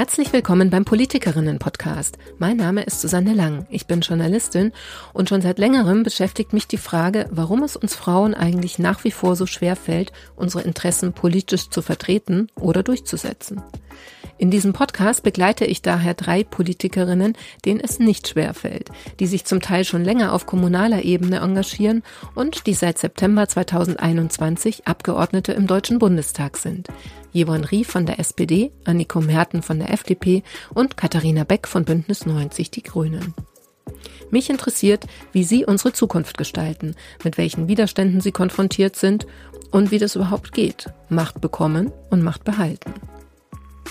Herzlich willkommen beim Politikerinnen-Podcast. Mein Name ist Susanne Lang. Ich bin Journalistin und schon seit längerem beschäftigt mich die Frage, warum es uns Frauen eigentlich nach wie vor so schwer fällt, unsere Interessen politisch zu vertreten oder durchzusetzen. In diesem Podcast begleite ich daher drei Politikerinnen, denen es nicht schwer fällt, die sich zum Teil schon länger auf kommunaler Ebene engagieren und die seit September 2021 Abgeordnete im Deutschen Bundestag sind. Jevon Rie von der SPD, Anniko Merten von der FDP und Katharina Beck von Bündnis 90 Die Grünen. Mich interessiert, wie Sie unsere Zukunft gestalten, mit welchen Widerständen Sie konfrontiert sind und wie das überhaupt geht. Macht bekommen und Macht behalten.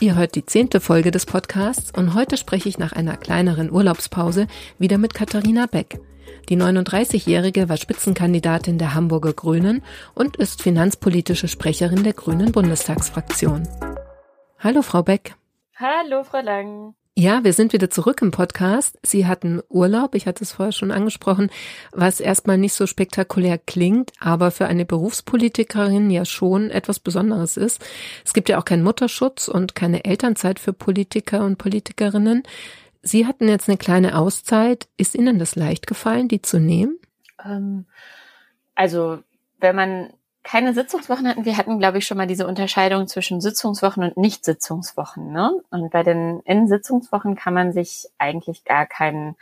Ihr hört die zehnte Folge des Podcasts und heute spreche ich nach einer kleineren Urlaubspause wieder mit Katharina Beck. Die 39-Jährige war Spitzenkandidatin der Hamburger Grünen und ist finanzpolitische Sprecherin der Grünen Bundestagsfraktion. Hallo, Frau Beck. Hallo, Frau Lang. Ja, wir sind wieder zurück im Podcast. Sie hatten Urlaub, ich hatte es vorher schon angesprochen, was erstmal nicht so spektakulär klingt, aber für eine Berufspolitikerin ja schon etwas Besonderes ist. Es gibt ja auch keinen Mutterschutz und keine Elternzeit für Politiker und Politikerinnen. Sie hatten jetzt eine kleine Auszeit. Ist Ihnen das leicht gefallen, die zu nehmen? Ähm, also, wenn man keine Sitzungswochen hatten. Wir hatten, glaube ich, schon mal diese Unterscheidung zwischen Sitzungswochen und Nicht-Sitzungswochen. Ne? Und bei den In-Sitzungswochen kann man sich eigentlich gar keinen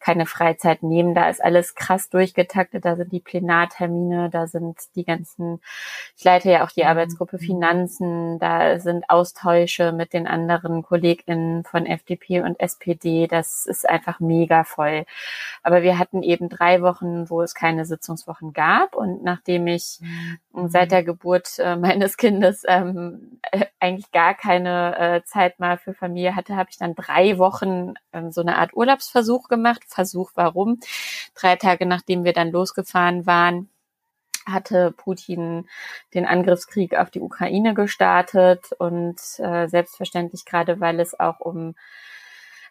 keine Freizeit nehmen. Da ist alles krass durchgetaktet. Da sind die Plenartermine, da sind die ganzen, ich leite ja auch die mhm. Arbeitsgruppe Finanzen, da sind Austausche mit den anderen KollegInnen von FDP und SPD. Das ist einfach mega voll. Aber wir hatten eben drei Wochen, wo es keine Sitzungswochen gab. Und nachdem ich mhm. seit der Geburt äh, meines Kindes ähm, äh, eigentlich gar keine äh, Zeit mal für Familie hatte, habe ich dann drei Wochen ähm, so eine Art Urlaubsversuch gemacht Versuch, warum. Drei Tage nachdem wir dann losgefahren waren, hatte Putin den Angriffskrieg auf die Ukraine gestartet und äh, selbstverständlich gerade, weil es auch um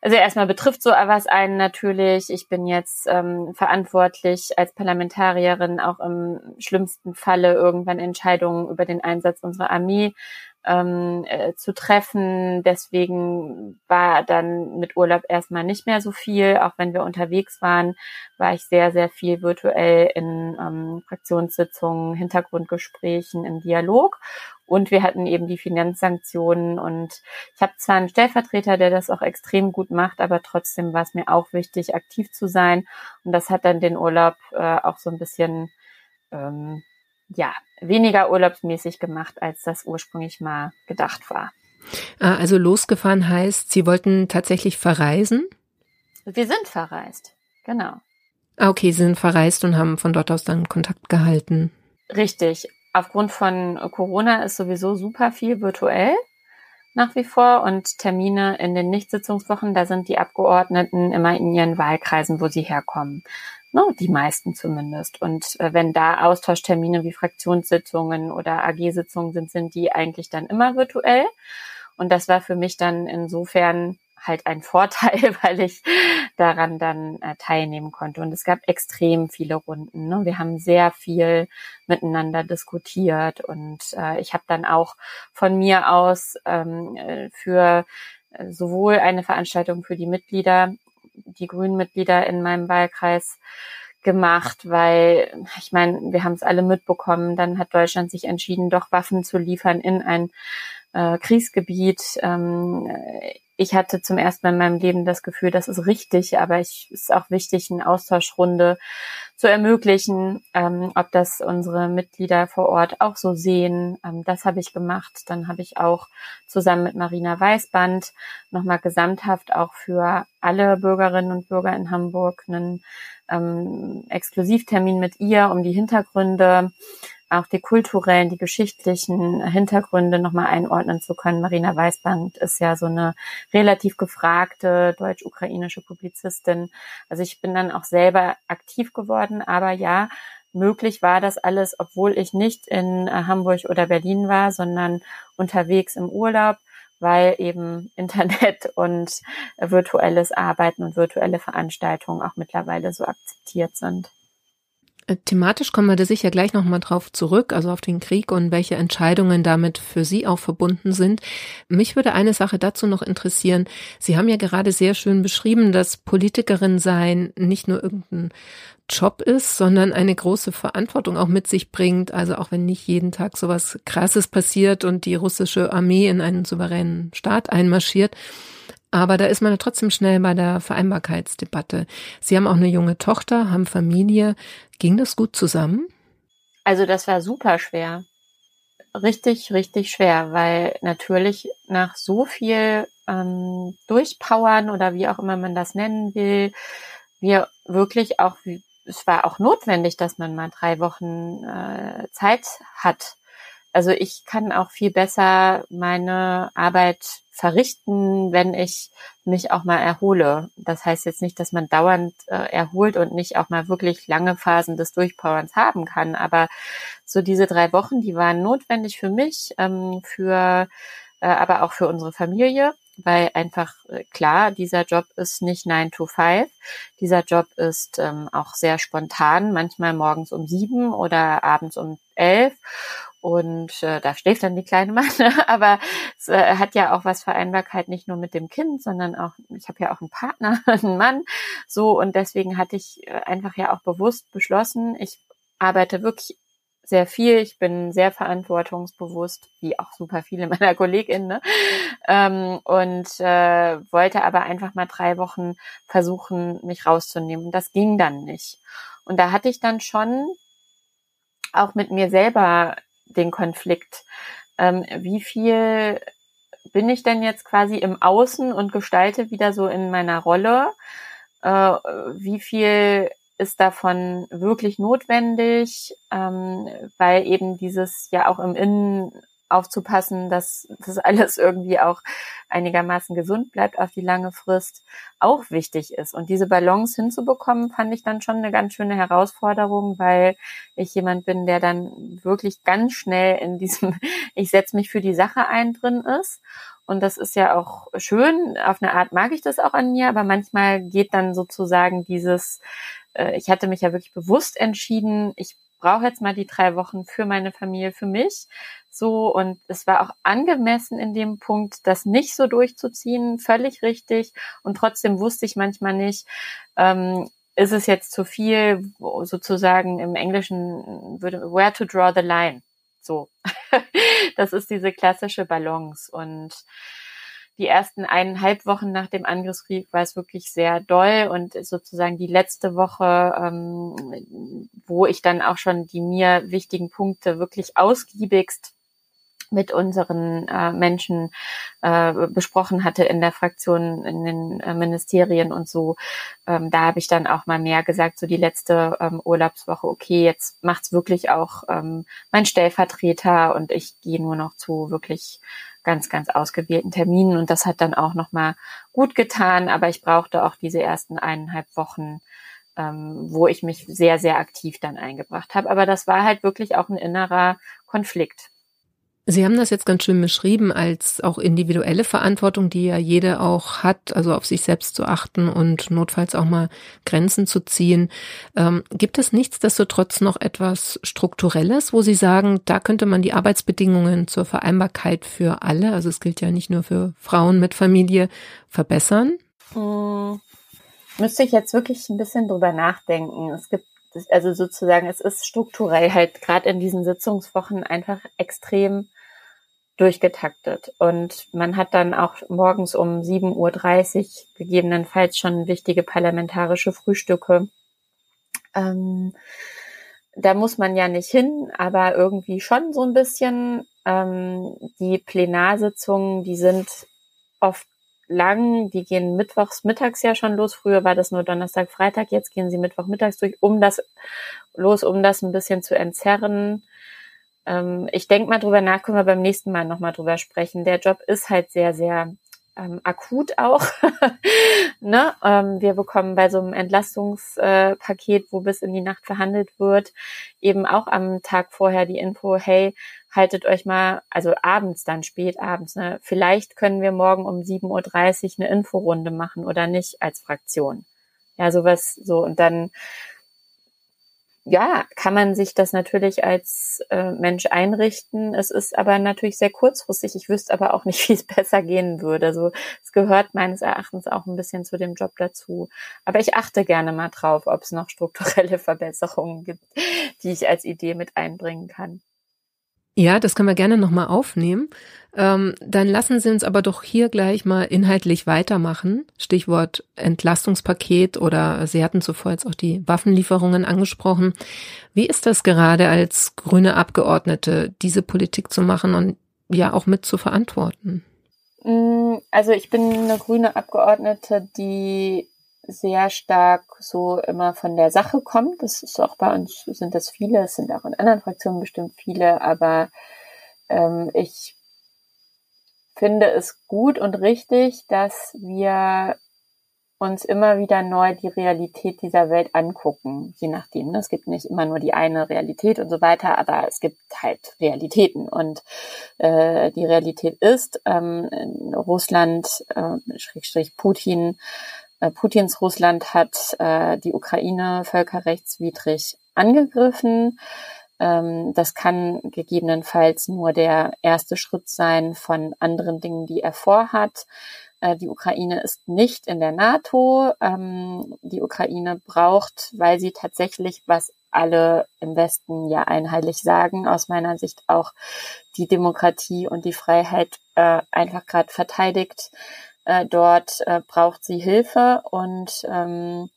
also erstmal betrifft so was einen natürlich. Ich bin jetzt ähm, verantwortlich als Parlamentarierin auch im schlimmsten Falle irgendwann Entscheidungen über den Einsatz unserer Armee ähm, äh, zu treffen. Deswegen war dann mit Urlaub erstmal nicht mehr so viel. Auch wenn wir unterwegs waren, war ich sehr, sehr viel virtuell in ähm, Fraktionssitzungen, Hintergrundgesprächen, im Dialog. Und wir hatten eben die Finanzsanktionen. Und ich habe zwar einen Stellvertreter, der das auch extrem gut macht, aber trotzdem war es mir auch wichtig, aktiv zu sein. Und das hat dann den Urlaub äh, auch so ein bisschen ähm, ja, weniger urlaubsmäßig gemacht, als das ursprünglich mal gedacht war. Ah, also losgefahren heißt, Sie wollten tatsächlich verreisen? Wir sind verreist, genau. Ah, okay, Sie sind verreist und haben von dort aus dann Kontakt gehalten. Richtig. Aufgrund von Corona ist sowieso super viel virtuell nach wie vor und Termine in den Nichtsitzungswochen, da sind die Abgeordneten immer in ihren Wahlkreisen, wo sie herkommen. Ne, die meisten zumindest. Und äh, wenn da Austauschtermine wie Fraktionssitzungen oder AG-Sitzungen sind, sind die eigentlich dann immer virtuell. Und das war für mich dann insofern halt ein Vorteil, weil ich daran dann äh, teilnehmen konnte. Und es gab extrem viele Runden. Ne? Wir haben sehr viel miteinander diskutiert und äh, ich habe dann auch von mir aus ähm, äh, für äh, sowohl eine Veranstaltung für die Mitglieder die grünen Mitglieder in meinem Wahlkreis gemacht, weil ich meine, wir haben es alle mitbekommen, dann hat Deutschland sich entschieden, doch Waffen zu liefern in ein äh, Kriegsgebiet. Ähm, ich hatte zum ersten Mal in meinem Leben das Gefühl, das ist richtig, aber es ist auch wichtig, eine Austauschrunde zu ermöglichen, ähm, ob das unsere Mitglieder vor Ort auch so sehen. Ähm, das habe ich gemacht. Dann habe ich auch zusammen mit Marina Weißband nochmal gesamthaft auch für alle Bürgerinnen und Bürger in Hamburg einen ähm, Exklusivtermin mit ihr, um die Hintergründe auch die kulturellen, die geschichtlichen Hintergründe nochmal einordnen zu können. Marina Weißband ist ja so eine relativ gefragte deutsch-ukrainische Publizistin. Also ich bin dann auch selber aktiv geworden, aber ja, möglich war das alles, obwohl ich nicht in äh, Hamburg oder Berlin war, sondern unterwegs im Urlaub, weil eben Internet und virtuelles Arbeiten und virtuelle Veranstaltungen auch mittlerweile so akzeptiert sind. Äh, thematisch kommen wir da sicher gleich nochmal drauf zurück, also auf den Krieg und welche Entscheidungen damit für Sie auch verbunden sind. Mich würde eine Sache dazu noch interessieren. Sie haben ja gerade sehr schön beschrieben, dass Politikerin sein nicht nur irgendein Job ist, sondern eine große Verantwortung auch mit sich bringt. Also auch wenn nicht jeden Tag sowas Krasses passiert und die russische Armee in einen souveränen Staat einmarschiert. Aber da ist man trotzdem schnell bei der Vereinbarkeitsdebatte. Sie haben auch eine junge Tochter, haben Familie. Ging das gut zusammen? Also das war super schwer. Richtig, richtig schwer, weil natürlich nach so viel ähm, Durchpowern oder wie auch immer man das nennen will, wir wirklich auch es war auch notwendig, dass man mal drei Wochen äh, Zeit hat. Also ich kann auch viel besser meine Arbeit verrichten, wenn ich mich auch mal erhole. Das heißt jetzt nicht, dass man dauernd äh, erholt und nicht auch mal wirklich lange Phasen des Durchpowerns haben kann. Aber so diese drei Wochen, die waren notwendig für mich, ähm, für äh, aber auch für unsere Familie weil einfach äh, klar, dieser Job ist nicht 9 to 5. Dieser Job ist ähm, auch sehr spontan, manchmal morgens um sieben oder abends um elf. Und äh, da schläft dann die kleine Mann. Aber es äh, hat ja auch was Vereinbarkeit nicht nur mit dem Kind, sondern auch, ich habe ja auch einen Partner, einen Mann. So, und deswegen hatte ich äh, einfach ja auch bewusst beschlossen, ich arbeite wirklich sehr viel. Ich bin sehr verantwortungsbewusst, wie auch super viele meiner KollegInnen. Ne? Ähm, und äh, wollte aber einfach mal drei Wochen versuchen, mich rauszunehmen. Und das ging dann nicht. Und da hatte ich dann schon auch mit mir selber den Konflikt. Ähm, wie viel bin ich denn jetzt quasi im Außen und gestalte wieder so in meiner Rolle? Äh, wie viel ist davon wirklich notwendig, ähm, weil eben dieses ja auch im Innen aufzupassen, dass das alles irgendwie auch einigermaßen gesund bleibt auf die lange Frist, auch wichtig ist. Und diese Balance hinzubekommen, fand ich dann schon eine ganz schöne Herausforderung, weil ich jemand bin, der dann wirklich ganz schnell in diesem Ich setze mich für die Sache ein drin ist. Und das ist ja auch schön. Auf eine Art mag ich das auch an mir, aber manchmal geht dann sozusagen dieses äh, ich hatte mich ja wirklich bewusst entschieden, ich brauche jetzt mal die drei Wochen für meine Familie, für mich. So, und es war auch angemessen in dem Punkt, das nicht so durchzuziehen, völlig richtig. Und trotzdem wusste ich manchmal nicht, ähm, ist es jetzt zu viel, sozusagen im Englischen würde, where to draw the line. So. das ist diese klassische Balance. Und die ersten eineinhalb Wochen nach dem Angriffskrieg war es wirklich sehr doll und sozusagen die letzte Woche, ähm, wo ich dann auch schon die mir wichtigen Punkte wirklich ausgiebigst mit unseren äh, Menschen äh, besprochen hatte in der Fraktion, in den äh, Ministerien und so. Ähm, da habe ich dann auch mal mehr gesagt, so die letzte ähm, Urlaubswoche, okay, jetzt macht's wirklich auch ähm, mein Stellvertreter und ich gehe nur noch zu wirklich ganz, ganz ausgewählten Terminen und das hat dann auch nochmal gut getan, aber ich brauchte auch diese ersten eineinhalb Wochen, ähm, wo ich mich sehr, sehr aktiv dann eingebracht habe. Aber das war halt wirklich auch ein innerer Konflikt. Sie haben das jetzt ganz schön beschrieben als auch individuelle Verantwortung, die ja jede auch hat, also auf sich selbst zu achten und notfalls auch mal Grenzen zu ziehen. Ähm, gibt es nichtsdestotrotz noch etwas Strukturelles, wo Sie sagen, da könnte man die Arbeitsbedingungen zur Vereinbarkeit für alle, also es gilt ja nicht nur für Frauen mit Familie, verbessern? Hm, müsste ich jetzt wirklich ein bisschen drüber nachdenken. Es gibt also sozusagen, es ist strukturell halt gerade in diesen Sitzungswochen einfach extrem durchgetaktet. Und man hat dann auch morgens um 7.30 Uhr gegebenenfalls schon wichtige parlamentarische Frühstücke. Ähm, da muss man ja nicht hin, aber irgendwie schon so ein bisschen. Ähm, die Plenarsitzungen, die sind oft lang, die gehen mittwochs mittags ja schon los. Früher war das nur Donnerstag, Freitag, jetzt gehen sie Mittwoch mittags durch, um das los, um das ein bisschen zu entzerren. Ähm, ich denke mal drüber nach, können wir beim nächsten Mal nochmal drüber sprechen. Der Job ist halt sehr, sehr ähm, akut auch. ne? Ähm, wir bekommen bei so einem Entlastungspaket, wo bis in die Nacht verhandelt wird, eben auch am Tag vorher die Info, hey, haltet euch mal, also abends dann, spät abends, ne? vielleicht können wir morgen um 7.30 Uhr eine Inforunde machen oder nicht als Fraktion. Ja, sowas so. Und dann ja, kann man sich das natürlich als äh, Mensch einrichten. Es ist aber natürlich sehr kurzfristig. Ich wüsste aber auch nicht, wie es besser gehen würde. So, es gehört meines Erachtens auch ein bisschen zu dem Job dazu. Aber ich achte gerne mal drauf, ob es noch strukturelle Verbesserungen gibt, die ich als Idee mit einbringen kann. Ja, das können wir gerne nochmal aufnehmen. Ähm, dann lassen Sie uns aber doch hier gleich mal inhaltlich weitermachen. Stichwort Entlastungspaket oder Sie hatten zuvor jetzt auch die Waffenlieferungen angesprochen. Wie ist das gerade als grüne Abgeordnete, diese Politik zu machen und ja auch mit zu verantworten? Mm, also ich bin eine grüne Abgeordnete, die sehr stark so immer von der Sache kommt. Das ist auch bei uns, sind das viele, es sind auch in anderen Fraktionen bestimmt viele, aber ähm, ich finde es gut und richtig, dass wir uns immer wieder neu die Realität dieser Welt angucken, je nachdem. Ne? Es gibt nicht immer nur die eine Realität und so weiter, aber es gibt halt Realitäten. Und äh, die Realität ist, ähm, Russland, äh, Schrägstrich Putin, Putins Russland hat äh, die Ukraine völkerrechtswidrig angegriffen. Ähm, das kann gegebenenfalls nur der erste Schritt sein von anderen Dingen, die er vorhat. Äh, die Ukraine ist nicht in der NATO. Ähm, die Ukraine braucht, weil sie tatsächlich, was alle im Westen ja einheitlich sagen, aus meiner Sicht auch die Demokratie und die Freiheit äh, einfach gerade verteidigt äh, dort äh, braucht sie Hilfe und ähm,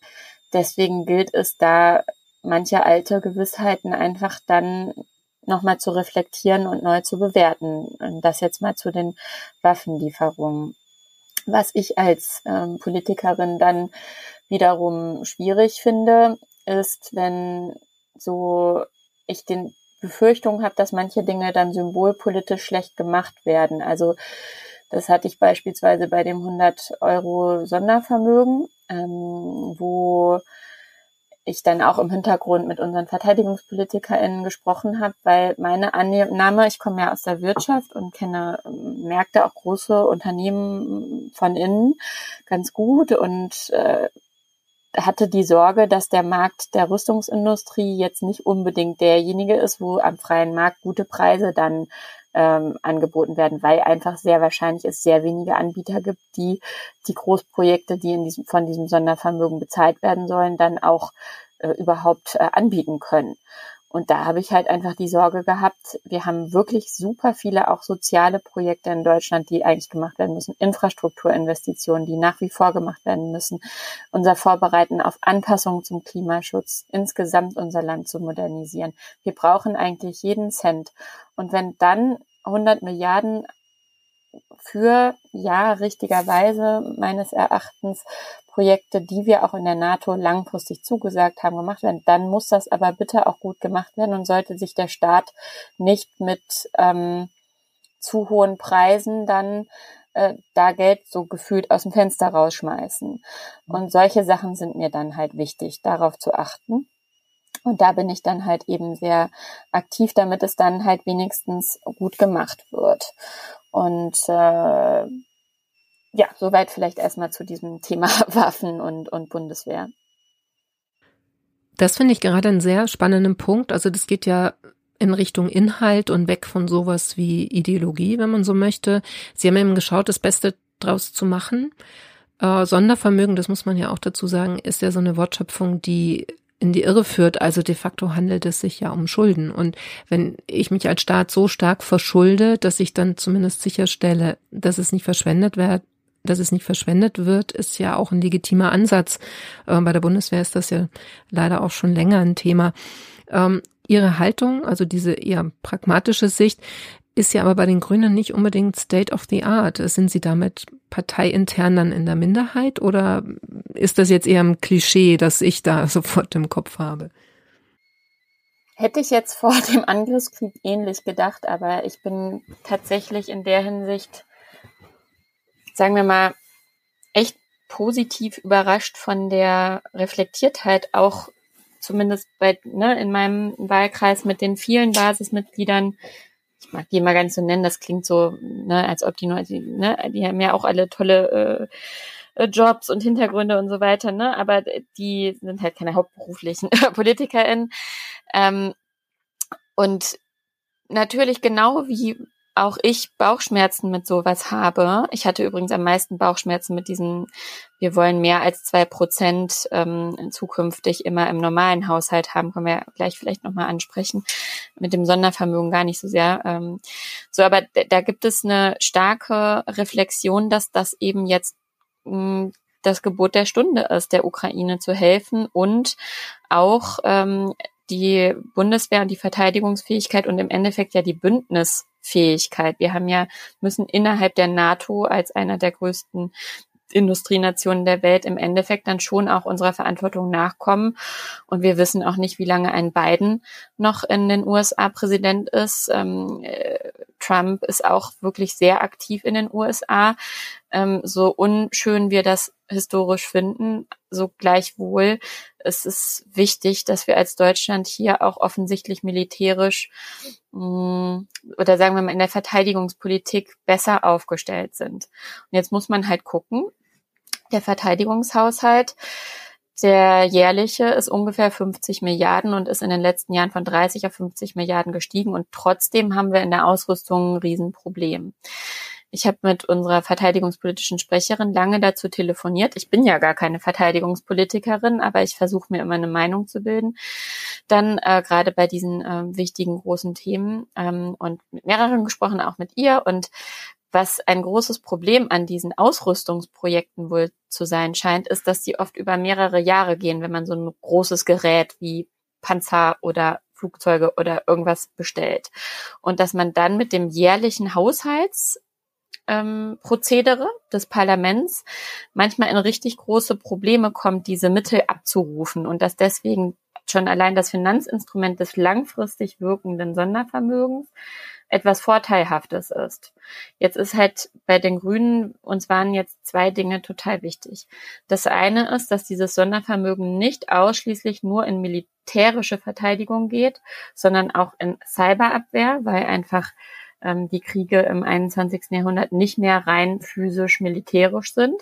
deswegen gilt es da, manche alte Gewissheiten einfach dann nochmal zu reflektieren und neu zu bewerten. Und das jetzt mal zu den Waffenlieferungen. Was ich als ähm, Politikerin dann wiederum schwierig finde, ist, wenn so ich den Befürchtung habe, dass manche Dinge dann symbolpolitisch schlecht gemacht werden. Also das hatte ich beispielsweise bei dem 100 Euro Sondervermögen, ähm, wo ich dann auch im Hintergrund mit unseren VerteidigungspolitikerInnen gesprochen habe, weil meine Annahme, ich komme ja aus der Wirtschaft und kenne ähm, Märkte, auch große Unternehmen von innen ganz gut und äh, hatte die Sorge, dass der Markt der Rüstungsindustrie jetzt nicht unbedingt derjenige ist, wo am freien Markt gute Preise dann ähm, angeboten werden, weil einfach sehr wahrscheinlich es sehr wenige Anbieter gibt, die die Großprojekte, die in diesem, von diesem Sondervermögen bezahlt werden sollen, dann auch äh, überhaupt äh, anbieten können. Und da habe ich halt einfach die Sorge gehabt, wir haben wirklich super viele auch soziale Projekte in Deutschland, die eigentlich gemacht werden müssen, Infrastrukturinvestitionen, die nach wie vor gemacht werden müssen, unser Vorbereiten auf Anpassungen zum Klimaschutz, insgesamt unser Land zu modernisieren. Wir brauchen eigentlich jeden Cent. Und wenn dann 100 Milliarden für, ja, richtigerweise meines Erachtens Projekte, die wir auch in der NATO langfristig zugesagt haben, gemacht werden. Dann muss das aber bitte auch gut gemacht werden und sollte sich der Staat nicht mit ähm, zu hohen Preisen dann äh, da Geld so gefühlt aus dem Fenster rausschmeißen. Und solche Sachen sind mir dann halt wichtig, darauf zu achten. Und da bin ich dann halt eben sehr aktiv, damit es dann halt wenigstens gut gemacht wird. Und äh, ja, soweit vielleicht erstmal zu diesem Thema Waffen und, und Bundeswehr. Das finde ich gerade einen sehr spannenden Punkt. Also das geht ja in Richtung Inhalt und weg von sowas wie Ideologie, wenn man so möchte. Sie haben eben geschaut, das Beste draus zu machen. Äh, Sondervermögen, das muss man ja auch dazu sagen, ist ja so eine Wortschöpfung, die in die Irre führt. Also de facto handelt es sich ja um Schulden. Und wenn ich mich als Staat so stark verschulde, dass ich dann zumindest sicherstelle, dass es nicht verschwendet wird, dass es nicht verschwendet wird, ist ja auch ein legitimer Ansatz. Äh, bei der Bundeswehr ist das ja leider auch schon länger ein Thema. Ähm, ihre Haltung, also diese eher pragmatische Sicht, ist ja aber bei den Grünen nicht unbedingt State of the Art. Sind Sie damit parteiintern dann in der Minderheit oder ist das jetzt eher ein Klischee, das ich da sofort im Kopf habe? Hätte ich jetzt vor dem Angriffskrieg ähnlich gedacht, aber ich bin tatsächlich in der Hinsicht sagen wir mal, echt positiv überrascht von der Reflektiertheit auch zumindest bei, ne, in meinem Wahlkreis mit den vielen Basismitgliedern. Ich mag die mal ganz so nennen, das klingt so, ne, als ob die nur, die, ne, die haben ja auch alle tolle äh, Jobs und Hintergründe und so weiter, ne? Aber die sind halt keine hauptberuflichen PolitikerInnen. Ähm, und natürlich genau wie auch ich Bauchschmerzen mit sowas habe. Ich hatte übrigens am meisten Bauchschmerzen mit diesem, wir wollen mehr als zwei Prozent ähm, zukünftig immer im normalen Haushalt haben, können wir gleich vielleicht nochmal ansprechen. Mit dem Sondervermögen gar nicht so sehr. Ähm, so, aber da gibt es eine starke Reflexion, dass das eben jetzt mh, hm, das Gebot der Stunde ist, der Ukraine zu helfen und auch ähm, die Bundeswehr und die Verteidigungsfähigkeit und im Endeffekt ja die Bündnisfähigkeit. Wir haben ja, müssen innerhalb der NATO als einer der größten Industrienationen der Welt im Endeffekt dann schon auch unserer Verantwortung nachkommen. Und wir wissen auch nicht, wie lange ein Biden noch in den USA Präsident ist. Ähm, äh, Trump ist auch wirklich sehr aktiv in den USA. Ähm, so unschön wir das historisch finden, so gleichwohl es ist wichtig, dass wir als Deutschland hier auch offensichtlich militärisch mh, mm, oder sagen wir mal in der Verteidigungspolitik besser aufgestellt sind. Und jetzt muss man halt gucken, der Verteidigungshaushalt, der jährliche ist ungefähr 50 Milliarden und ist in den letzten Jahren von 30 auf 50 Milliarden gestiegen und trotzdem haben wir in der Ausrüstung ein Riesenproblem. Ich habe mit unserer verteidigungspolitischen Sprecherin lange dazu telefoniert. Ich bin ja gar keine Verteidigungspolitikerin, aber ich versuche mir immer eine Meinung zu bilden. Dann äh, gerade bei diesen äh, wichtigen großen Themen ähm, und mit mehreren gesprochen, auch mit ihr. Und was ein großes Problem an diesen Ausrüstungsprojekten wohl zu sein scheint, ist, dass die oft über mehrere Jahre gehen, wenn man so ein großes Gerät wie Panzer oder Flugzeuge oder irgendwas bestellt. Und dass man dann mit dem jährlichen Haushalts ähm, des Parlaments manchmal in richtig große Probleme kommt, diese Mittel abzurufen und dass deswegen schon allein das Finanzinstrument des langfristig wirkenden Sondervermögens etwas Vorteilhaftes ist. Jetzt ist halt bei den Grünen, uns waren jetzt zwei Dinge total wichtig. Das eine ist, dass dieses Sondervermögen nicht ausschließlich nur in militärische Verteidigung geht, sondern auch in Cyberabwehr, weil einfach ähm, die Kriege im 21. Jahrhundert nicht mehr rein physisch militärisch sind.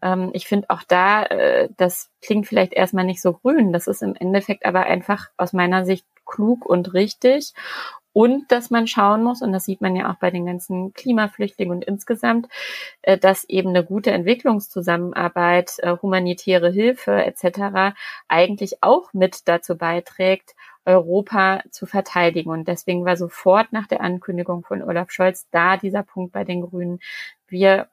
Ähm, ich finde auch da, äh, das klingt vielleicht erstmal nicht so grün, das ist im Endeffekt aber einfach aus meiner Sicht klug und richtig. Und dass man schauen muss, und das sieht man ja auch bei den ganzen Klimaflüchtlingen und insgesamt, äh, dass eben eine gute Entwicklungszusammenarbeit, äh, humanitäre Hilfe etc. eigentlich auch mit dazu beiträgt, Europa zu verteidigen. Und deswegen war sofort nach der Ankündigung von Olaf Scholz da dieser Punkt bei den Grünen. Wir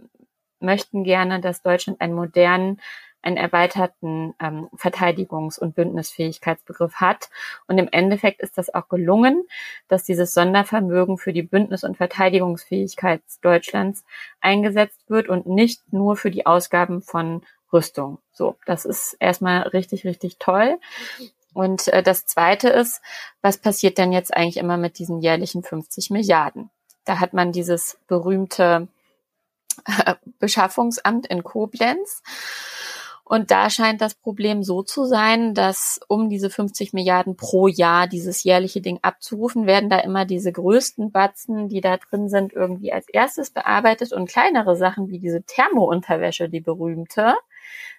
möchten gerne, dass Deutschland einen modernen, einen erweiterten ähm, Verteidigungs- und Bündnisfähigkeitsbegriff hat. Und im Endeffekt ist das auch gelungen, dass dieses Sondervermögen für die Bündnis- und Verteidigungsfähigkeit Deutschlands eingesetzt wird und nicht nur für die Ausgaben von Rüstung. So, das ist erstmal richtig, richtig toll. Und äh, das Zweite ist, was passiert denn jetzt eigentlich immer mit diesen jährlichen 50 Milliarden? Da hat man dieses berühmte äh, Beschaffungsamt in Koblenz. Und da scheint das Problem so zu sein, dass um diese 50 Milliarden pro Jahr dieses jährliche Ding abzurufen, werden da immer diese größten Batzen, die da drin sind, irgendwie als erstes bearbeitet und kleinere Sachen wie diese Thermounterwäsche, die berühmte,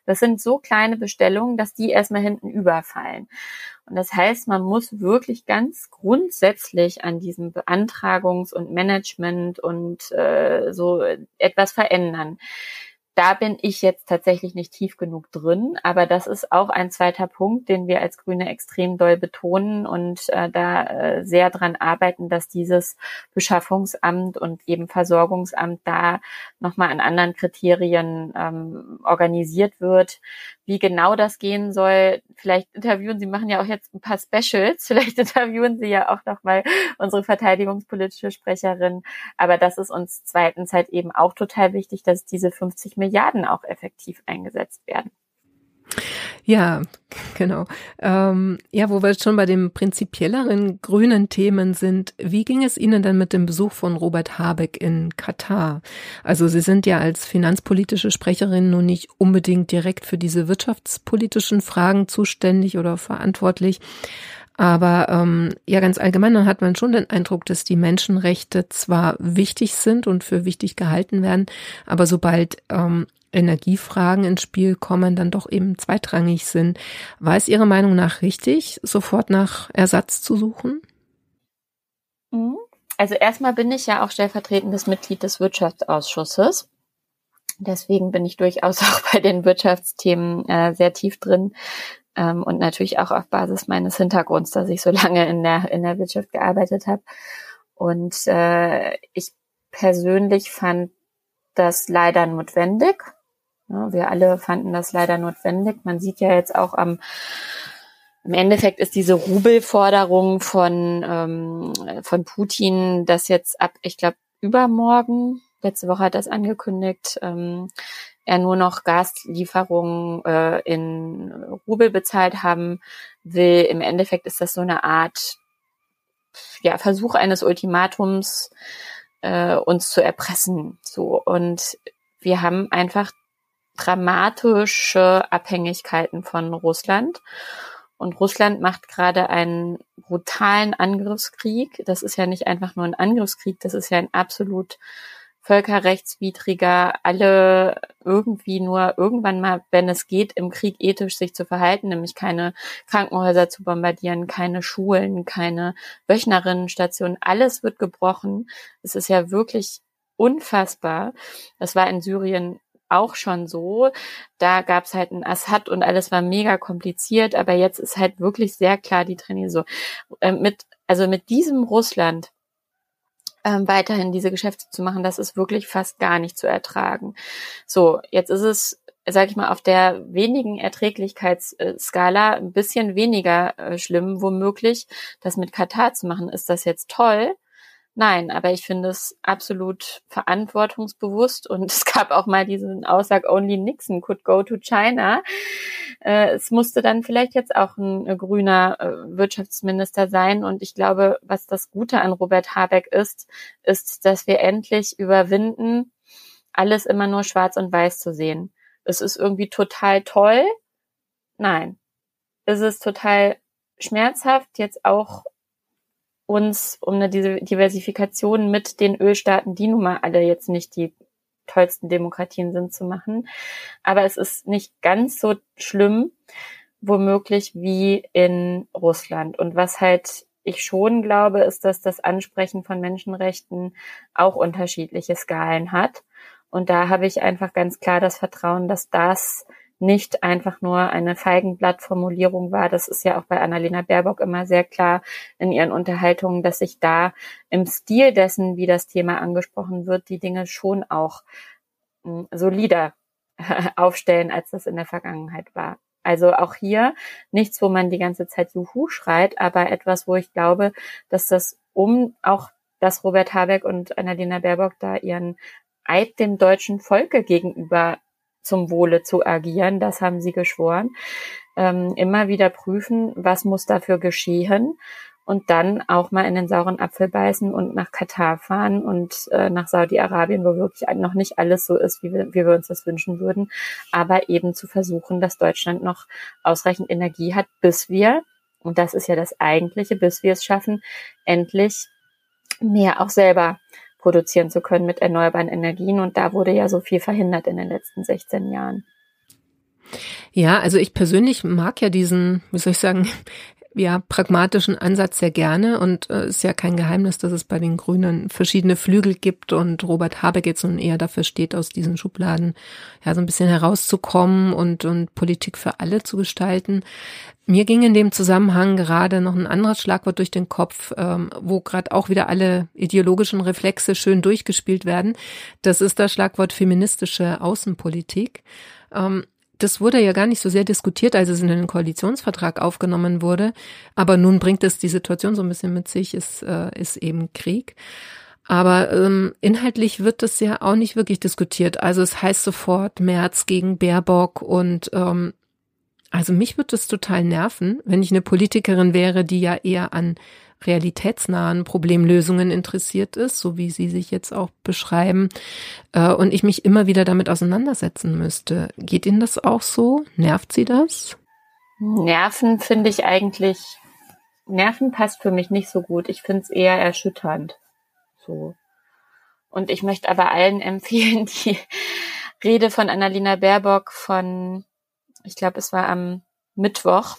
das sind so kleine Bestellungen, dass die erstmal hinten überfallen. Und das heißt, man muss wirklich ganz grundsätzlich an diesem Beantragungs- und Management und äh, so etwas verändern da bin ich jetzt tatsächlich nicht tief genug drin, aber das ist auch ein zweiter Punkt, den wir als Grüne extrem doll betonen und äh, da äh, sehr dran arbeiten, dass dieses Beschaffungsamt und eben Versorgungsamt da nochmal an anderen Kriterien ähm, organisiert wird. Wie genau das gehen soll, vielleicht interviewen Sie, machen ja auch jetzt ein paar Specials, vielleicht interviewen Sie ja auch nochmal unsere verteidigungspolitische Sprecherin, aber das ist uns zweitens halt eben auch total wichtig, dass diese 50 Milliarden auch effektiv eingesetzt werden. Ja, genau. Ähm, ja, wo wir schon bei den prinzipielleren grünen Themen sind, wie ging es Ihnen denn mit dem Besuch von Robert Habeck in Katar? Also Sie sind ja als finanzpolitische Sprecherin nun nicht unbedingt direkt für diese wirtschaftspolitischen Fragen zuständig oder verantwortlich. Aber ähm, ja, ganz allgemein hat man schon den Eindruck, dass die Menschenrechte zwar wichtig sind und für wichtig gehalten werden, aber sobald ähm, Energiefragen ins Spiel kommen, dann doch eben zweitrangig sind. War es Ihrer Meinung nach richtig, sofort nach Ersatz zu suchen? Mhm. Also erstmal bin ich ja auch stellvertretendes Mitglied des Wirtschaftsausschusses. Deswegen bin ich durchaus auch bei den Wirtschaftsthemen äh, sehr tief drin ähm, und natürlich auch auf Basis meines Hintergrunds, dass ich so lange in der in der Wirtschaft gearbeitet habe. Und äh, ich persönlich fand das leider notwendig, wir alle fanden das leider notwendig. Man sieht ja jetzt auch am im Endeffekt ist diese Rubelforderung von, ähm, von Putin, dass jetzt ab, ich glaube, übermorgen, letzte Woche hat das angekündigt, ähm, er nur noch Gaslieferungen äh, in Rubel bezahlt haben will. Im Endeffekt ist das so eine Art ja, Versuch eines Ultimatums, äh, uns zu erpressen. So. Und wir haben einfach dramatische Abhängigkeiten von Russland. Und Russland macht gerade einen brutalen Angriffskrieg. Das ist ja nicht einfach nur ein Angriffskrieg, das ist ja ein absolut völkerrechtswidriger, alle irgendwie nur irgendwann mal, wenn es geht, im Krieg ethisch sich zu verhalten, nämlich keine Krankenhäuser zu bombardieren, keine Schulen, keine Wöchnerinnenstationen, alles wird gebrochen. Es ist ja wirklich unfassbar. Das war in Syrien auch schon so. Da gab es halt ein Assad und alles war mega kompliziert, aber jetzt ist halt wirklich sehr klar die Trennung so. Äh, mit, also mit diesem Russland ähm, weiterhin diese Geschäfte zu machen, das ist wirklich fast gar nicht zu ertragen. So, jetzt ist es sag ich mal, auf der wenigen Erträglichkeitsskala ein bisschen weniger äh, schlimm, womöglich, das mit Katar zu machen. Ist das jetzt toll? Nein, aber ich finde es absolut verantwortungsbewusst und es gab auch mal diesen Aussag, only Nixon could go to China. Äh, es musste dann vielleicht jetzt auch ein, ein grüner äh, Wirtschaftsminister sein und ich glaube, was das Gute an Robert Habeck ist, ist, dass wir endlich überwinden, alles immer nur schwarz und weiß zu sehen. Es ist irgendwie total toll. Nein. Es ist total schmerzhaft, jetzt auch uns um eine Diversifikation mit den Ölstaaten, die nun mal alle jetzt nicht die tollsten Demokratien sind, zu machen. Aber es ist nicht ganz so schlimm, womöglich wie in Russland. Und was halt ich schon glaube, ist, dass das Ansprechen von Menschenrechten auch unterschiedliche Skalen hat. Und da habe ich einfach ganz klar das Vertrauen, dass das nicht einfach nur eine Feigenblattformulierung war. Das ist ja auch bei Annalena Baerbock immer sehr klar in ihren Unterhaltungen, dass sich da im Stil dessen, wie das Thema angesprochen wird, die Dinge schon auch hm, solider aufstellen, als das in der Vergangenheit war. Also auch hier nichts, wo man die ganze Zeit Juhu schreit, aber etwas, wo ich glaube, dass das um auch, dass Robert Habeck und Annalena Baerbock da ihren Eid dem deutschen Volke gegenüber zum Wohle zu agieren, das haben sie geschworen. Ähm, immer wieder prüfen, was muss dafür geschehen und dann auch mal in den sauren Apfel beißen und nach Katar fahren und äh, nach Saudi-Arabien, wo wirklich noch nicht alles so ist, wie wir, wie wir uns das wünschen würden, aber eben zu versuchen, dass Deutschland noch ausreichend Energie hat, bis wir, und das ist ja das Eigentliche, bis wir es schaffen, endlich mehr auch selber produzieren zu können mit erneuerbaren Energien. Und da wurde ja so viel verhindert in den letzten 16 Jahren. Ja, also ich persönlich mag ja diesen, wie soll ich sagen, ja, pragmatischen Ansatz sehr gerne und äh, ist ja kein Geheimnis, dass es bei den Grünen verschiedene Flügel gibt und Robert Habeck jetzt nun eher dafür steht, aus diesen Schubladen ja so ein bisschen herauszukommen und, und Politik für alle zu gestalten. Mir ging in dem Zusammenhang gerade noch ein anderes Schlagwort durch den Kopf, ähm, wo gerade auch wieder alle ideologischen Reflexe schön durchgespielt werden. Das ist das Schlagwort feministische Außenpolitik. Ähm, das wurde ja gar nicht so sehr diskutiert, als es in den Koalitionsvertrag aufgenommen wurde. Aber nun bringt es die Situation so ein bisschen mit sich, es äh, ist eben Krieg. Aber ähm, inhaltlich wird das ja auch nicht wirklich diskutiert. Also es heißt sofort März gegen Baerbock und ähm, also mich würde es total nerven, wenn ich eine Politikerin wäre, die ja eher an realitätsnahen Problemlösungen interessiert ist, so wie Sie sich jetzt auch beschreiben, äh, und ich mich immer wieder damit auseinandersetzen müsste. Geht Ihnen das auch so? Nervt Sie das? Nerven finde ich eigentlich Nerven passt für mich nicht so gut. Ich finde es eher erschütternd. So. Und ich möchte aber allen empfehlen, die Rede von Annalena Baerbock von, ich glaube, es war am Mittwoch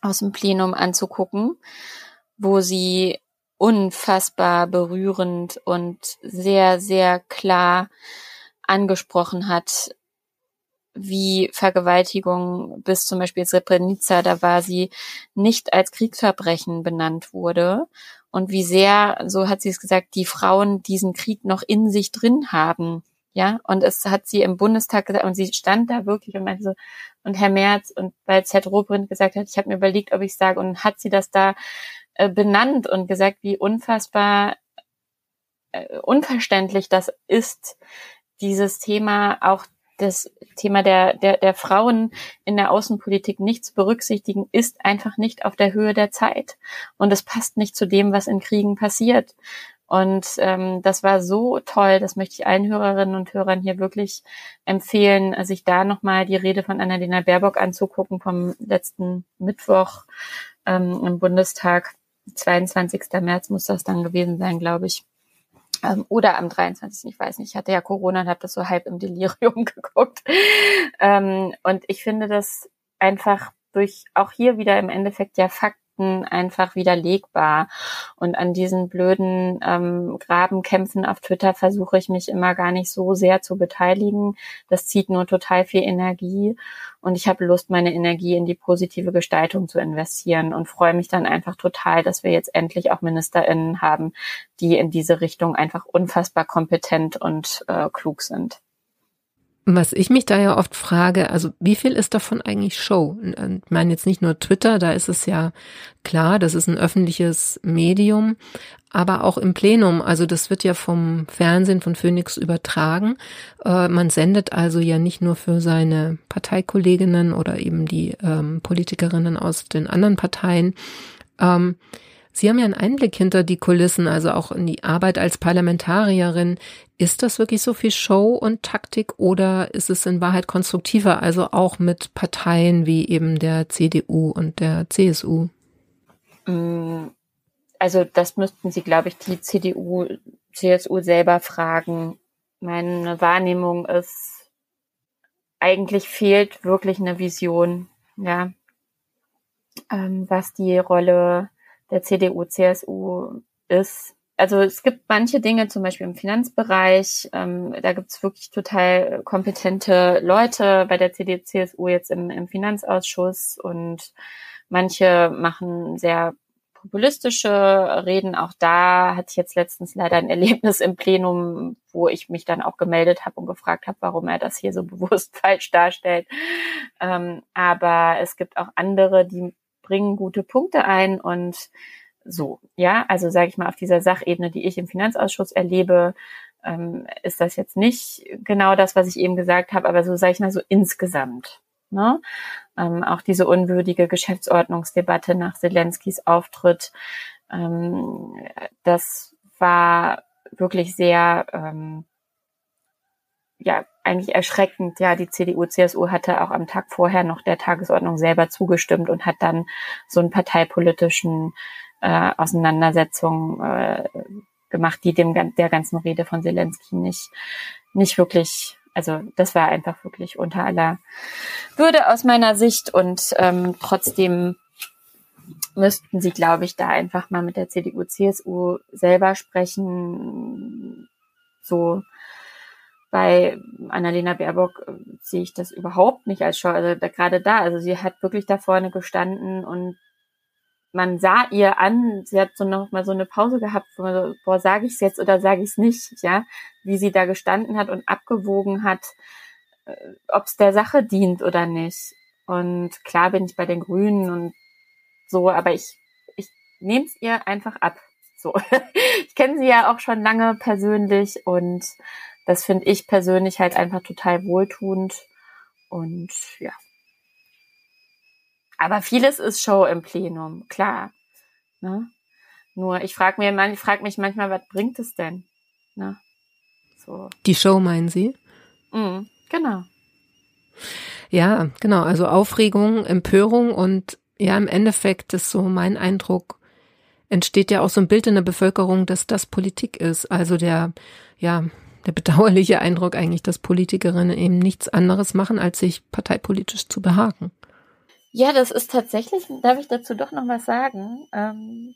aus dem Plenum anzugucken, wo sie unfassbar berührend und sehr, sehr klar angesprochen hat, wie Vergewaltigung bis zum Beispiel Srebrenica, da war sie nicht als Kriegsverbrechen benannt wurde und wie sehr, so hat sie es gesagt, die Frauen diesen Krieg noch in sich drin haben. Ja, und es hat sie im Bundestag gesagt, und sie stand da wirklich und meinte so, und Herr Merz, und weil Z. Robrindt gesagt hat, ich habe mir überlegt, ob ich sage, und hat sie das da äh, benannt und gesagt, wie unfassbar äh, unverständlich das ist, dieses Thema auch das Thema der, der, der Frauen in der Außenpolitik nicht zu berücksichtigen, ist einfach nicht auf der Höhe der Zeit. Und es passt nicht zu dem, was in Kriegen passiert. Und ähm, das war so toll, das möchte ich allen Hörerinnen und Hörern hier wirklich empfehlen, sich da nochmal die Rede von Annalena Baerbock anzugucken vom letzten Mittwoch ähm, im Bundestag. 22. März muss das dann gewesen sein, glaube ich. Ähm, oder am 23. Ich weiß nicht. Ich hatte ja Corona und habe das so halb im Delirium geguckt. Ähm, und ich finde das einfach durch auch hier wieder im Endeffekt ja Fakt Fakten einfach widerlegbar. Und an diesen blöden ähm, Grabenkämpfen auf Twitter versuche ich mich immer gar nicht so sehr zu beteiligen. Das zieht nur total viel Energie. Und ich habe Lust, meine Energie in die positive Gestaltung zu investieren und freue mich dann einfach total, dass wir jetzt endlich auch MinisterInnen haben, die in diese Richtung einfach unfassbar kompetent und äh, klug sind. Was ich mich da ja oft frage, also wie viel ist davon eigentlich Show? Ich meine jetzt nicht nur Twitter, da ist es ja klar, das ist ein öffentliches Medium, aber auch im Plenum, also das wird ja vom Fernsehen von Phoenix übertragen. Äh, man sendet also ja nicht nur für seine Parteikolleginnen oder eben die ähm, Politikerinnen aus den anderen Parteien. Ähm, Sie haben ja einen Einblick hinter die Kulissen, also auch in die Arbeit als Parlamentarierin. Ist das wirklich so viel Show und Taktik oder ist es in Wahrheit konstruktiver, also auch mit Parteien wie eben der CDU und der CSU? Mm, also das müssten Sie, glaube ich, die CDU, CSU selber fragen. Meine Wahrnehmung ist, eigentlich fehlt wirklich eine Vision, ja, ähm, was die Rolle der CDU, CSU ist. Also es gibt manche Dinge, zum Beispiel im Finanzbereich, ähm, da gibt es wirklich total kompetente Leute bei der CDU, CSU jetzt im, im Finanzausschuss und manche machen sehr populistische Reden. Auch da hatte ich jetzt letztens leider ein Erlebnis im Plenum, wo ich mich dann auch gemeldet habe und gefragt habe, warum er das hier so bewusst falsch darstellt. Ähm, aber es gibt auch andere, die bringen gute Punkte ein und so, ja, also sage ich mal, auf dieser Sachebene, die ich im Finanzausschuss erlebe, ähm, ist das jetzt nicht genau das, was ich eben gesagt habe, aber so sage ich mal so insgesamt. Ne? Ähm, auch diese unwürdige Geschäftsordnungsdebatte nach Zelenskis Auftritt, ähm, das war wirklich sehr ähm, ja, eigentlich erschreckend. Ja, die CDU, CSU hatte auch am Tag vorher noch der Tagesordnung selber zugestimmt und hat dann so einen parteipolitischen äh, Auseinandersetzung äh, gemacht, die dem der ganzen Rede von Zelensky nicht nicht wirklich also das war einfach wirklich unter aller Würde aus meiner Sicht und ähm, trotzdem müssten sie, glaube ich, da einfach mal mit der CDU, CSU selber sprechen, so bei Annalena Baerbock äh, sehe ich das überhaupt nicht als Show. Also da, gerade da, also sie hat wirklich da vorne gestanden und man sah ihr an, sie hat so noch mal so eine Pause gehabt, wo man so, boah, sage ich es jetzt oder sage ich es nicht, ja, wie sie da gestanden hat und abgewogen hat, äh, ob es der Sache dient oder nicht. Und klar bin ich bei den Grünen und so, aber ich, ich nehme es ihr einfach ab. So. ich kenne sie ja auch schon lange persönlich und das finde ich persönlich halt einfach total wohltuend. Und ja. Aber vieles ist Show im Plenum, klar. Ne? Nur ich frage mir, man, ich frage mich manchmal, was bringt es denn? Ne? So. Die Show meinen Sie? Mm, genau. Ja, genau. Also Aufregung, Empörung und ja, im Endeffekt ist so mein Eindruck, entsteht ja auch so ein Bild in der Bevölkerung, dass das Politik ist. Also der, ja, der bedauerliche Eindruck eigentlich, dass Politikerinnen eben nichts anderes machen, als sich parteipolitisch zu behagen. Ja, das ist tatsächlich, darf ich dazu doch noch was sagen? Ähm,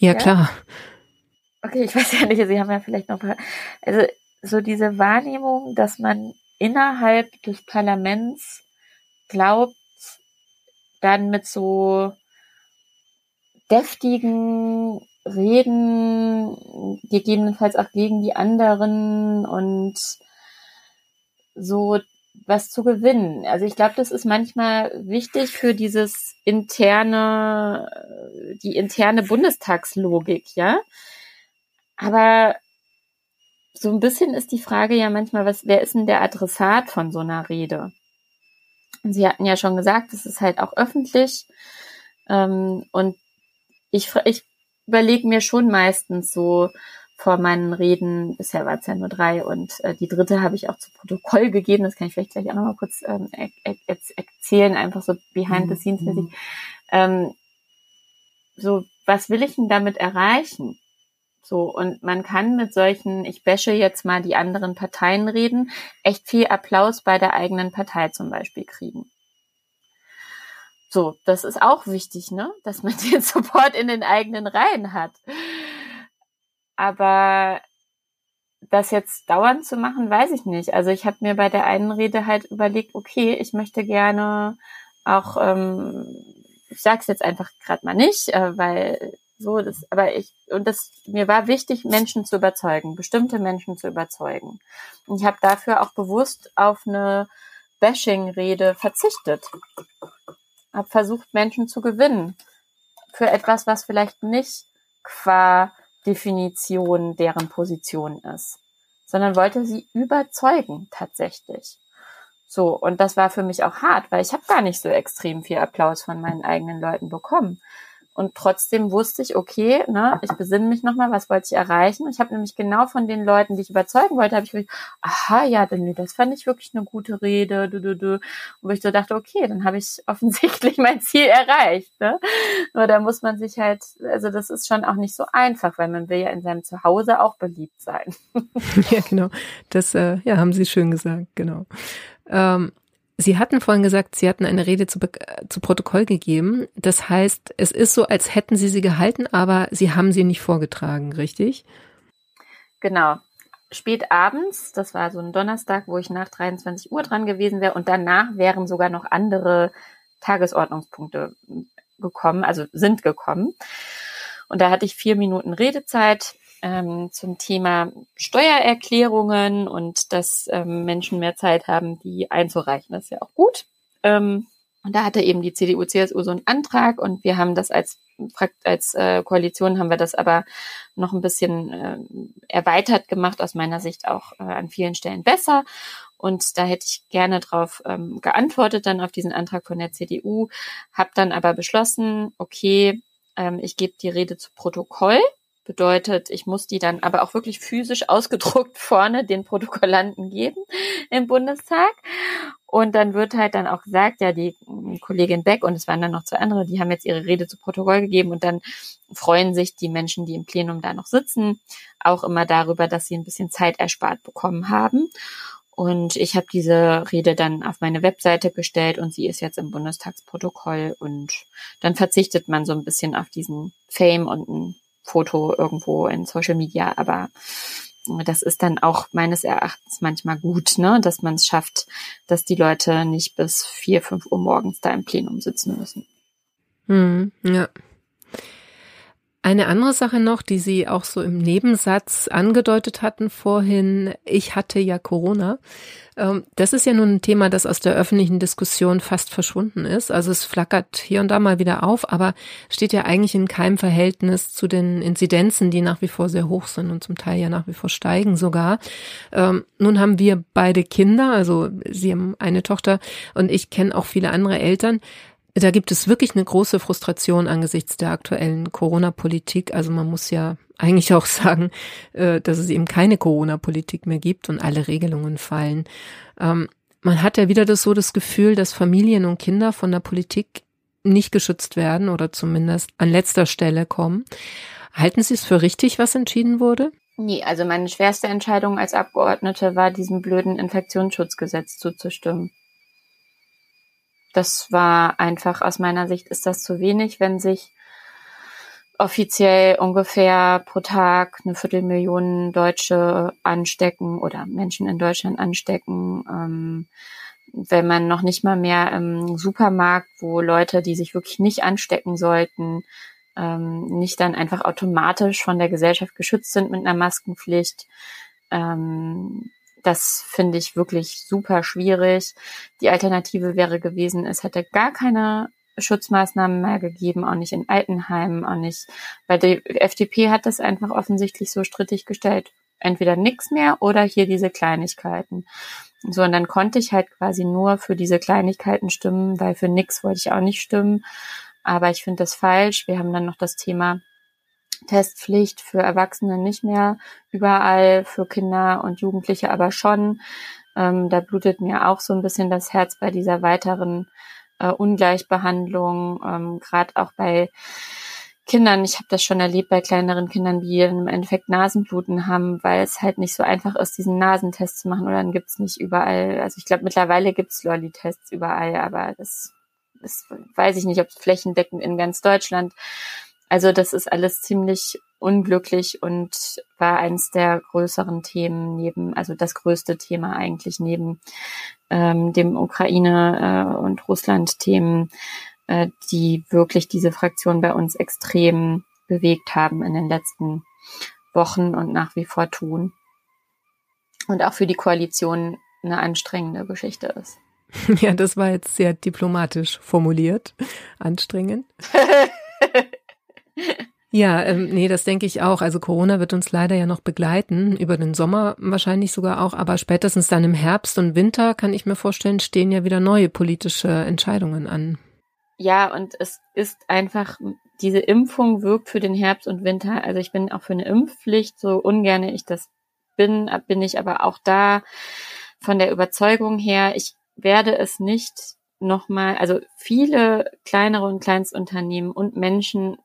ja, ja, klar. Okay, ich weiß ja nicht, Sie haben ja vielleicht noch, also so diese Wahrnehmung, dass man innerhalb des Parlaments glaubt, dann mit so deftigen Reden, gegebenenfalls auch gegen die anderen und so was zu gewinnen. Also ich glaube, das ist manchmal wichtig für dieses interne, die interne Bundestagslogik, ja. Aber so ein bisschen ist die Frage ja manchmal, was, wer ist denn der Adressat von so einer Rede? Und Sie hatten ja schon gesagt, es ist halt auch öffentlich. Ähm, und ich, ich überlege mir schon meistens so vor meinen Reden, bisher war es ja nur drei und äh, die dritte habe ich auch zu Protokoll gegeben, das kann ich vielleicht gleich auch nochmal kurz ähm, er, er, erzählen, einfach so behind the scenes mäßig. Mhm. Ähm, so, was will ich denn damit erreichen? So, und man kann mit solchen, ich wäsche jetzt mal die anderen Parteien reden, echt viel Applaus bei der eigenen Partei zum Beispiel kriegen. So, das ist auch wichtig, ne? Dass man den Support in den eigenen Reihen hat. Aber das jetzt dauernd zu machen, weiß ich nicht. Also ich habe mir bei der einen Rede halt überlegt, okay, ich möchte gerne auch, ähm, ich sag's jetzt einfach gerade mal nicht, äh, weil so, das, aber ich, und das, mir war wichtig, Menschen zu überzeugen, bestimmte Menschen zu überzeugen. Und ich habe dafür auch bewusst auf eine Bashing-Rede verzichtet habe versucht, Menschen zu gewinnen für etwas, was vielleicht nicht qua Definition deren Position ist, sondern wollte sie überzeugen tatsächlich. So, und das war für mich auch hart, weil ich habe gar nicht so extrem viel Applaus von meinen eigenen Leuten bekommen. Und trotzdem wusste ich, okay, ne, ich besinne mich nochmal, was wollte ich erreichen? Ich habe nämlich genau von den Leuten, die ich überzeugen wollte, habe ich gesagt, aha, ja, denn das fand ich wirklich eine gute Rede, du, du, du. Und wo ich so dachte, okay, dann habe ich offensichtlich mein Ziel erreicht. Ne? Nur da muss man sich halt, also das ist schon auch nicht so einfach, weil man will ja in seinem Zuhause auch beliebt sein. ja, genau. Das äh, ja, haben Sie schön gesagt, genau. Ähm, Sie hatten vorhin gesagt, Sie hatten eine Rede zu, zu, Protokoll gegeben. Das heißt, es ist so, als hätten Sie sie gehalten, aber Sie haben sie nicht vorgetragen, richtig? Genau. Spät abends, das war so ein Donnerstag, wo ich nach 23 Uhr dran gewesen wäre und danach wären sogar noch andere Tagesordnungspunkte gekommen, also sind gekommen. Und da hatte ich vier Minuten Redezeit ähm, zum Thema Steuererklärungen und dass ähm, Menschen mehr Zeit haben, die einzureichen. Das ist ja auch gut. Ähm, und da hatte eben die CDU, CSU so einen Antrag und wir haben das als als äh, Koalition haben wir das aber noch ein bisschen äh, erweitert gemacht, aus meiner Sicht auch äh, an vielen Stellen besser. Und da hätte ich gerne drauf ähm, geantwortet, dann auf diesen Antrag von der CDU, habe dann aber beschlossen, okay, ähm, ich gebe die Rede zu Protokoll Bedeutet, ich muss die dann aber auch wirklich physisch ausgedruckt vorne den Protokollanten geben im Bundestag. Und dann wird halt dann auch gesagt, ja, die Kollegin Beck und es waren dann noch zwei andere, die haben jetzt ihre Rede zu Protokoll gegeben und dann freuen sich die Menschen, die im Plenum da noch sitzen, auch immer darüber, dass sie ein bisschen Zeit erspart bekommen haben. Und ich habe diese Rede dann auf meine Webseite gestellt und sie ist jetzt im Bundestagsprotokoll und dann verzichtet man so ein bisschen auf diesen Fame und ein Foto irgendwo in Social Media, aber das ist dann auch meines Erachtens manchmal gut, ne, dass man es schafft, dass die Leute nicht bis vier, fünf Uhr morgens da im Plenum sitzen müssen. Hm, ja. Eine andere Sache noch, die Sie auch so im Nebensatz angedeutet hatten vorhin, ich hatte ja Corona. Ähm, das ist ja nun ein Thema, das aus der öffentlichen Diskussion fast verschwunden ist. Also es flackert hier und da mal wieder auf, aber steht ja eigentlich in keinem Verhältnis zu den Inzidenzen, die nach wie vor sehr hoch sind und zum Teil ja nach wie vor steigen sogar. Ähm, nun haben wir beide Kinder, also Sie haben eine Tochter und ich kenne auch viele andere Eltern da gibt es wirklich eine große Frustration angesichts der aktuellen Corona-Politik. Also man muss ja eigentlich auch sagen, äh, dass es eben keine Corona-Politik mehr gibt und alle Regelungen fallen. Ähm, man hat ja wieder das so das Gefühl, dass Familien und Kinder von der Politik nicht geschützt werden oder zumindest an letzter Stelle kommen. Halten Sie es für richtig, was entschieden wurde? Nee, also meine schwerste Entscheidung als Abgeordnete war, diesem blöden Infektionsschutzgesetz zuzustimmen. Das war einfach, aus meiner Sicht ist das zu wenig, wenn sich offiziell ungefähr pro Tag eine Viertelmillion Deutsche anstecken oder Menschen in Deutschland anstecken. Ähm, wenn man noch nicht mal mehr im Supermarkt, wo Leute, die sich wirklich nicht anstecken sollten, ähm, nicht dann einfach automatisch von der Gesellschaft geschützt sind mit einer Maskenpflicht. Ähm, das finde ich wirklich super schwierig. Die Alternative wäre gewesen, es hätte gar keine Schutzmaßnahmen mehr gegeben, auch nicht in Altenheimen, auch nicht, weil die FDP hat das einfach offensichtlich so strittig gestellt. Entweder nichts mehr oder hier diese Kleinigkeiten. So, und dann konnte ich halt quasi nur für diese Kleinigkeiten stimmen, weil für nix wollte ich auch nicht stimmen. Aber ich finde das falsch. Wir haben dann noch das Thema Testpflicht für Erwachsene nicht mehr überall, für Kinder und Jugendliche aber schon. Ähm, da blutet mir auch so ein bisschen das Herz bei dieser weiteren äh, Ungleichbehandlung, ähm, gerade auch bei Kindern. Ich habe das schon erlebt bei kleineren Kindern, die im Endeffekt Nasenbluten haben, weil es halt nicht so einfach ist, diesen Nasentest zu machen. Oder dann gibt's nicht überall. Also ich glaube, mittlerweile gibt's Lolli-Tests überall, aber das, das weiß ich nicht, ob flächendeckend in ganz Deutschland. Also das ist alles ziemlich unglücklich und war eins der größeren Themen neben, also das größte Thema eigentlich neben ähm, dem Ukraine- äh, und Russland-Themen, äh, die wirklich diese Fraktion bei uns extrem bewegt haben in den letzten Wochen und nach wie vor tun. Und auch für die Koalition eine anstrengende Geschichte ist. Ja, das war jetzt sehr diplomatisch formuliert. Anstrengend. Ja, ähm, nee, das denke ich auch. Also Corona wird uns leider ja noch begleiten, über den Sommer wahrscheinlich sogar auch, aber spätestens dann im Herbst und Winter kann ich mir vorstellen, stehen ja wieder neue politische Entscheidungen an. Ja, und es ist einfach, diese Impfung wirkt für den Herbst und Winter. Also ich bin auch für eine Impfpflicht, so ungern ich das bin, bin ich aber auch da von der Überzeugung her, ich werde es nicht nochmal, also viele kleinere und Kleinstunternehmen und Menschen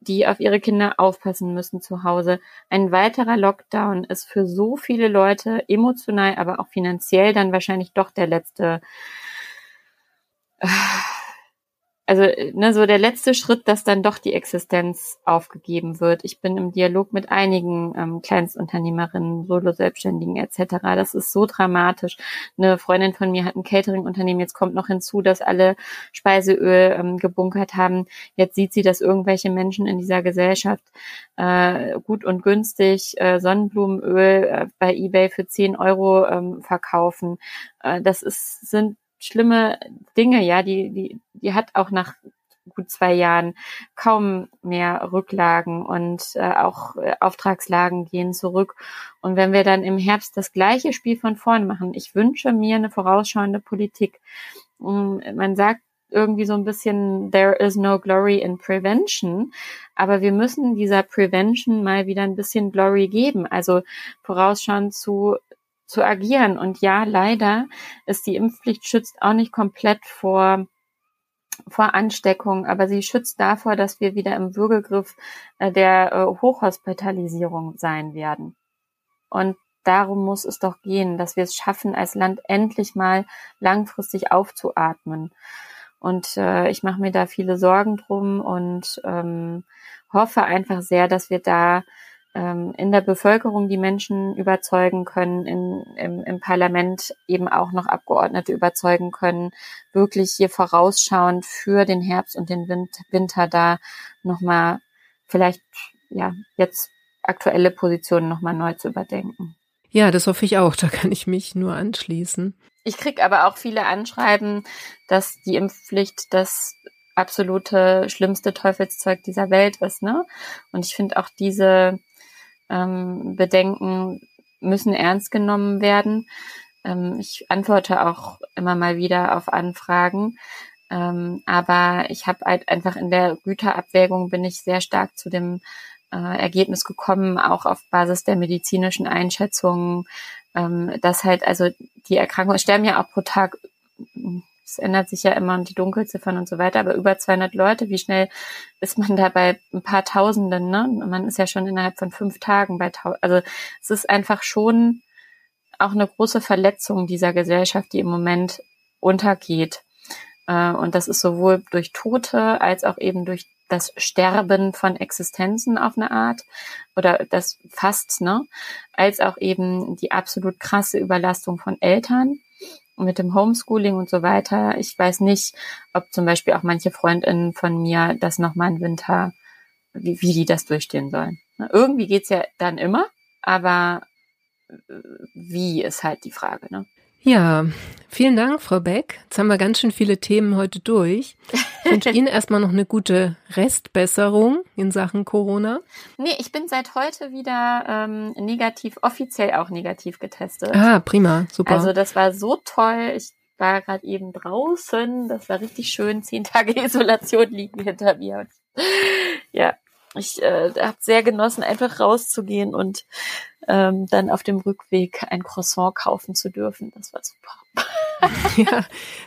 die auf ihre Kinder aufpassen müssen zu Hause. Ein weiterer Lockdown ist für so viele Leute emotional, aber auch finanziell dann wahrscheinlich doch der letzte also ne, so der letzte Schritt, dass dann doch die Existenz aufgegeben wird. Ich bin im Dialog mit einigen ähm, Kleinstunternehmerinnen, Solo-Selbstständigen etc. Das ist so dramatisch. Eine Freundin von mir hat ein Catering-Unternehmen. Jetzt kommt noch hinzu, dass alle Speiseöl ähm, gebunkert haben. Jetzt sieht sie, dass irgendwelche Menschen in dieser Gesellschaft äh, gut und günstig äh, Sonnenblumenöl äh, bei eBay für 10 Euro ähm, verkaufen. Äh, das ist, sind schlimme Dinge, ja, die, die, die hat auch nach gut zwei Jahren kaum mehr Rücklagen und äh, auch äh, Auftragslagen gehen zurück. Und wenn wir dann im Herbst das gleiche Spiel von vorn machen, ich wünsche mir eine vorausschauende Politik. Und man sagt irgendwie so ein bisschen, there is no glory in prevention. Aber wir müssen dieser Prevention mal wieder ein bisschen Glory geben. Also vorausschauend zu zu agieren. Und ja, leider ist die Impfpflicht schützt auch nicht komplett vor vor Ansteckung, aber sie schützt davor, dass wir wieder im Würgegriff äh, der äh, Hochhospitalisierung sein werden. Und darum muss es doch gehen, dass wir es schaffen, als Land endlich mal langfristig aufzuatmen. Und äh, ich mache mir da viele Sorgen drum und ähm, hoffe einfach sehr, dass wir da ähm, in der Bevölkerung die Menschen überzeugen können, in, im, im Parlament eben auch noch Abgeordnete überzeugen können, wirklich hier vorausschauend für den Herbst und den Winter da nochmal vielleicht ja jetzt aktuelle Positionen nochmal neu zu überdenken. Ja, das hoffe ich auch. Da kann ich mich nur anschließen. Ich krieg aber auch viele Anschreiben, dass die Impfpflicht das absolute schlimmste Teufelszeug dieser Welt ist, ne? Und ich finde auch diese ähm, Bedenken müssen ernst genommen werden. Ähm, ich antworte auch immer mal wieder auf Anfragen. Ähm, aber ich habe halt einfach in der Güterabwägung bin ich sehr stark zu dem äh, Ergebnis gekommen, auch auf Basis der medizinischen Einschätzungen, ähm, dass halt also die Erkrankungen sterben ja auch pro Tag es ändert sich ja immer und die Dunkelziffern und so weiter, aber über 200 Leute, wie schnell ist man da bei ein paar Tausenden, ne? Man ist ja schon innerhalb von fünf Tagen bei Tausend, also es ist einfach schon auch eine große Verletzung dieser Gesellschaft, die im Moment untergeht. Äh, und das ist sowohl durch Tote als auch eben durch das Sterben von Existenzen auf eine Art oder das fast, ne, als auch eben die absolut krasse Überlastung von Eltern mit dem Homeschooling und so weiter. Ich weiß nicht, ob zum Beispiel auch manche Freundinnen von mir das nochmal im Winter, wie, wie die das durchstehen sollen. Irgendwie geht's ja dann immer, aber äh, wie ist halt die Frage, ne? Ja, vielen Dank, Frau Beck. Jetzt haben wir ganz schön viele Themen heute durch. Ich wünsche Ihnen erstmal noch eine gute Restbesserung in Sachen Corona. Nee, ich bin seit heute wieder ähm, negativ, offiziell auch negativ getestet. Ah, prima, super. Also das war so toll. Ich war gerade eben draußen. Das war richtig schön. Zehn Tage Isolation liegen hinter mir. Ja, ich äh, habe sehr genossen, einfach rauszugehen und ähm, dann auf dem Rückweg ein Croissant kaufen zu dürfen. Das war super. ja,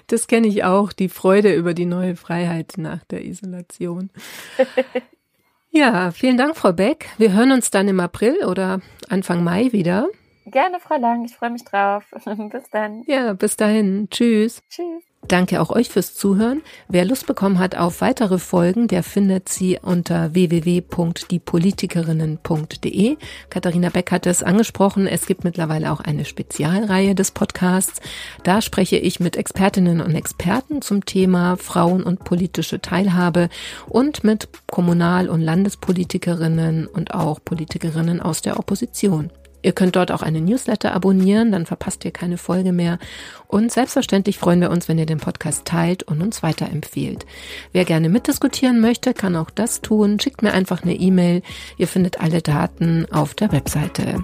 das kenne ich auch, die Freude über die neue Freiheit nach der Isolation. ja, vielen Dank, Frau Beck. Wir hören uns dann im April oder Anfang Mai wieder. Gerne, Frau Lang. Ich freue mich drauf. bis dann. Ja, bis dahin. Tschüss. Tschüss. Danke auch euch fürs Zuhören. Wer Lust bekommen hat auf weitere Folgen, der findet sie unter www.diepolitikerinnen.de. Katharina Beck hat es angesprochen. Es gibt mittlerweile auch eine Spezialreihe des Podcasts. Da spreche ich mit Expertinnen und Experten zum Thema Frauen und politische Teilhabe und mit Kommunal- und Landespolitikerinnen und auch Politikerinnen aus der Opposition. Ihr könnt dort auch eine Newsletter abonnieren, dann verpasst ihr keine Folge mehr. Und selbstverständlich freuen wir uns, wenn ihr den Podcast teilt und uns weiterempfehlt. Wer gerne mitdiskutieren möchte, kann auch das tun. Schickt mir einfach eine E-Mail. Ihr findet alle Daten auf der Webseite.